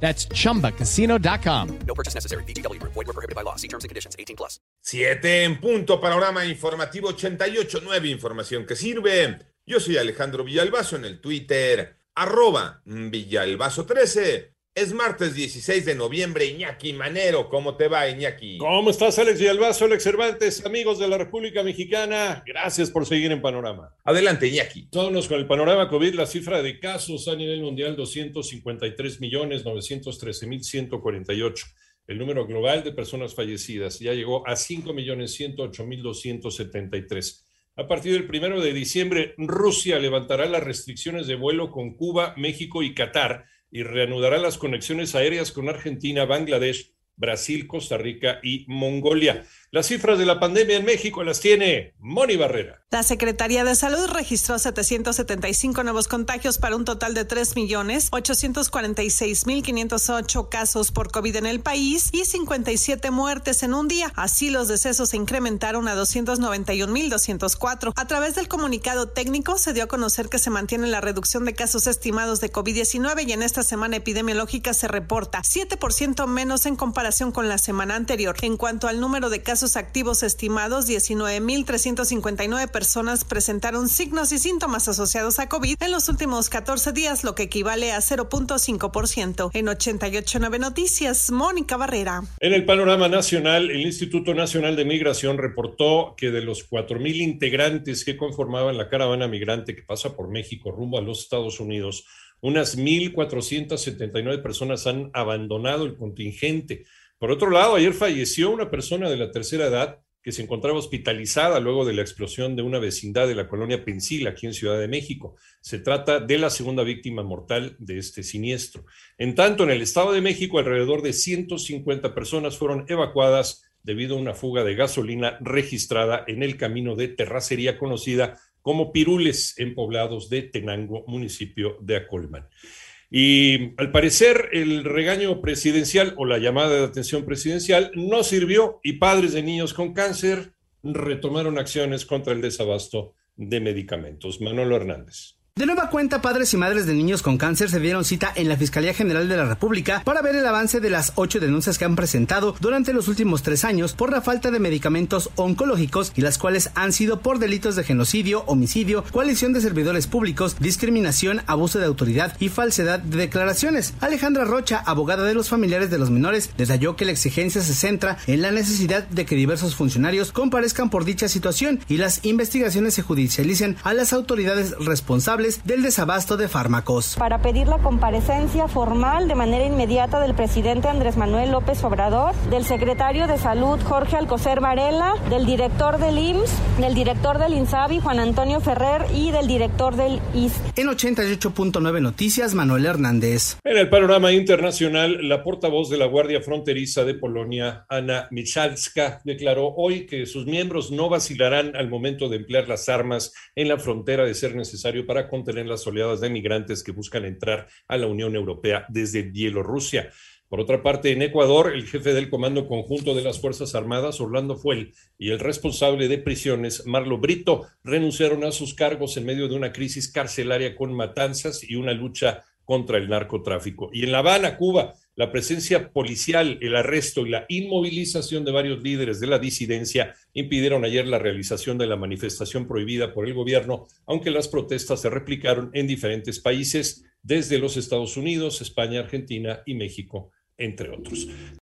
That's chumbacasino.com. No purchase necessary. BGW. Void were prohibited by law. See terms and conditions. 18 plus. 7 en punto, panorama informativo 88, 9, información que sirve. Yo soy Alejandro Villalbazo en el Twitter, arroba Villalbazo 13. Es martes 16 de noviembre, Iñaki Manero. ¿Cómo te va, Iñaki? ¿Cómo estás, Alex Villalbazo, Alex Cervantes, amigos de la República Mexicana? Gracias por seguir en Panorama. Adelante, Iñaki. Vámonos con el panorama COVID. La cifra de casos a nivel mundial, 253 millones 913 mil 148. El número global de personas fallecidas ya llegó a 5 millones 108 mil 273. A partir del primero de diciembre, Rusia levantará las restricciones de vuelo con Cuba, México y Qatar y reanudará las conexiones aéreas con Argentina, Bangladesh, Brasil, Costa Rica y Mongolia. Las cifras de la pandemia en México las tiene Moni Barrera. La Secretaría de Salud registró 775 nuevos contagios para un total de 3.846.508 casos por COVID en el país y 57 muertes en un día. Así los decesos se incrementaron a 291.204. A través del comunicado técnico se dio a conocer que se mantiene la reducción de casos estimados de COVID-19 y en esta semana epidemiológica se reporta 7% menos en comparación con la semana anterior. En cuanto al número de casos activos estimados, 19.359 personas presentaron signos y síntomas asociados a COVID en los últimos 14 días, lo que equivale a 0.5%. En 88.9 Noticias, Mónica Barrera. En el panorama nacional, el Instituto Nacional de Migración reportó que de los 4.000 integrantes que conformaban la caravana migrante que pasa por México rumbo a los Estados Unidos, unas 1.479 personas han abandonado el contingente. Por otro lado, ayer falleció una persona de la tercera edad que se encontraba hospitalizada luego de la explosión de una vecindad de la colonia Pensil, aquí en Ciudad de México. Se trata de la segunda víctima mortal de este siniestro. En tanto, en el Estado de México, alrededor de 150 personas fueron evacuadas debido a una fuga de gasolina registrada en el camino de terracería conocida como Pirules, en poblados de Tenango, municipio de Acolman. Y al parecer el regaño presidencial o la llamada de atención presidencial no sirvió y padres de niños con cáncer retomaron acciones contra el desabasto de medicamentos. Manolo Hernández. De nueva cuenta, padres y madres de niños con cáncer se dieron cita en la Fiscalía General de la República para ver el avance de las ocho denuncias que han presentado durante los últimos tres años por la falta de medicamentos oncológicos y las cuales han sido por delitos de genocidio, homicidio, coalición de servidores públicos, discriminación, abuso de autoridad y falsedad de declaraciones. Alejandra Rocha, abogada de los familiares de los menores, detalló que la exigencia se centra en la necesidad de que diversos funcionarios comparezcan por dicha situación y las investigaciones se judicialicen a las autoridades responsables del desabasto de fármacos. Para pedir la comparecencia formal de manera inmediata del presidente Andrés Manuel López Obrador, del secretario de Salud Jorge Alcocer Varela, del director del IMSS, del director del INSABI Juan Antonio Ferrer y del director del IS. En 88.9 Noticias, Manuel Hernández. En el panorama internacional, la portavoz de la Guardia Fronteriza de Polonia, Ana Michalska, declaró hoy que sus miembros no vacilarán al momento de emplear las armas en la frontera de ser necesario para contener las oleadas de migrantes que buscan entrar a la Unión Europea desde Bielorrusia. Por otra parte, en Ecuador, el jefe del Comando Conjunto de las Fuerzas Armadas, Orlando Fuel, y el responsable de prisiones, Marlo Brito, renunciaron a sus cargos en medio de una crisis carcelaria con matanzas y una lucha contra el narcotráfico. Y en La Habana, Cuba, la presencia policial, el arresto y la inmovilización de varios líderes de la disidencia impidieron ayer la realización de la manifestación prohibida por el gobierno, aunque las protestas se replicaron en diferentes países, desde los Estados Unidos, España, Argentina y México, entre otros.